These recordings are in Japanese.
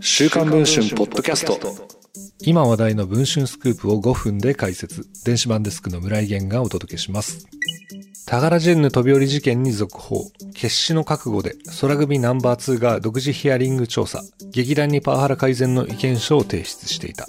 週刊文春ポッドキャスト。今話題の文春スクープを5分で解説。電子版デスクの村井源がお届けします。タガラジェンヌ飛び降り事件に続報。決死の覚悟で空組ナンバー2が独自ヒアリング調査。劇団にパワハラ改善の意見書を提出していた。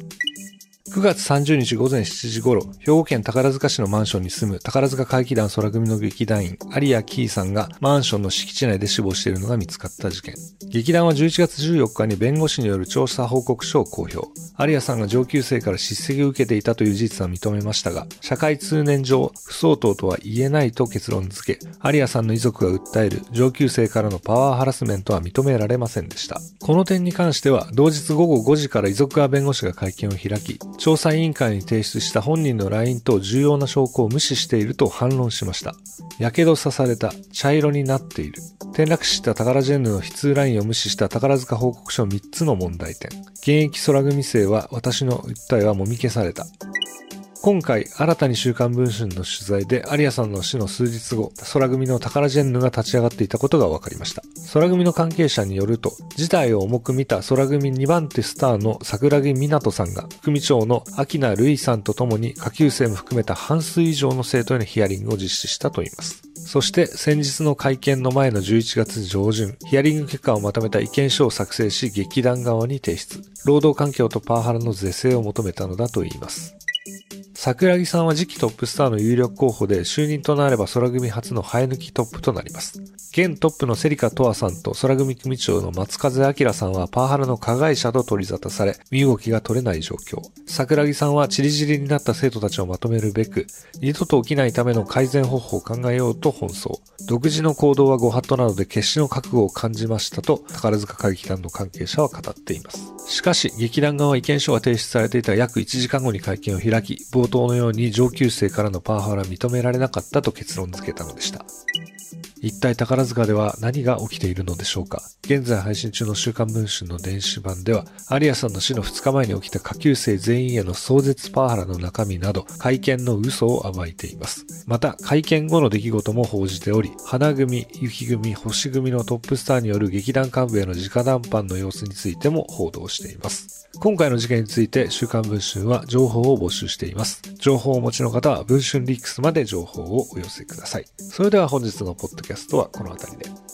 9月30日午前7時頃、兵庫県宝塚市のマンションに住む宝塚会議団空組の劇団員、有谷キーさんがマンションの敷地内で死亡しているのが見つかった事件。劇団は11月14日に弁護士による調査報告書を公表。有谷さんが上級生から叱責を受けていたという事実は認めましたが、社会通念上、不相当とは言えないと結論付け、有谷さんの遺族が訴える上級生からのパワーハラスメントは認められませんでした。この点に関しては、同日午後5時から遺族側弁護士が会見を開き、調査委員会に提出した本人の LINE と重要な証拠を無視していると反論しました。やけど刺された、茶色になっている。転落死した宝ジェンヌの悲痛ラインを無視した宝塚報告書3つの問題点。現役空組生は私の訴えはもみ消された。今回、新たに週刊文春の取材で、アリアさんの死の数日後、空組の宝ジェンヌが立ち上がっていたことが分かりました。空組の関係者によると、事態を重く見た空組2番手スターの桜木湊さんが、組長の秋名瑠衣さんと共に下級生も含めた半数以上の生徒へのヒアリングを実施したといいます。そして先日の会見の前の11月上旬、ヒアリング結果をまとめた意見書を作成し劇団側に提出。労働環境とパワハラの是正を求めたのだといいます。桜木さんは次期トップスターの有力候補で就任となれば空組初の生え抜きトップとなります。現トップのセリカトアさんと空組組長の松風明さんはパワハラの加害者と取り沙汰され、身動きが取れない状況。桜木さんはチリジリになった生徒たちをまとめるべく、二度と起きないための改善方法を考えようと奔走。独自の行動はご法度なので決死の覚悟を感じましたと、宝塚会議団の関係者は語っています。しかし、劇団側は意見書が提出されていた約1時間後に会見を開き、冒頭のように上級生からのパワハラ認められなかったと結論付けたのでした。一体宝塚では何が起きているのでしょうか？現在配信中の週刊文春の電子版では、アリアさんの死の2日前に起きた下級生全員への壮絶パワハラの中身など、会見の嘘を暴いています。また、会見後の出来事も報じており、花組、雪組、星組のトップスターによる劇団幹部への直談判の様子についても報道しています。今回の事件について、週刊文春は情報を募集しています。情報をお持ちの方は、文春リックスまで情報をお寄せください。それでは本日のポッドキャストキャストはこの辺りで。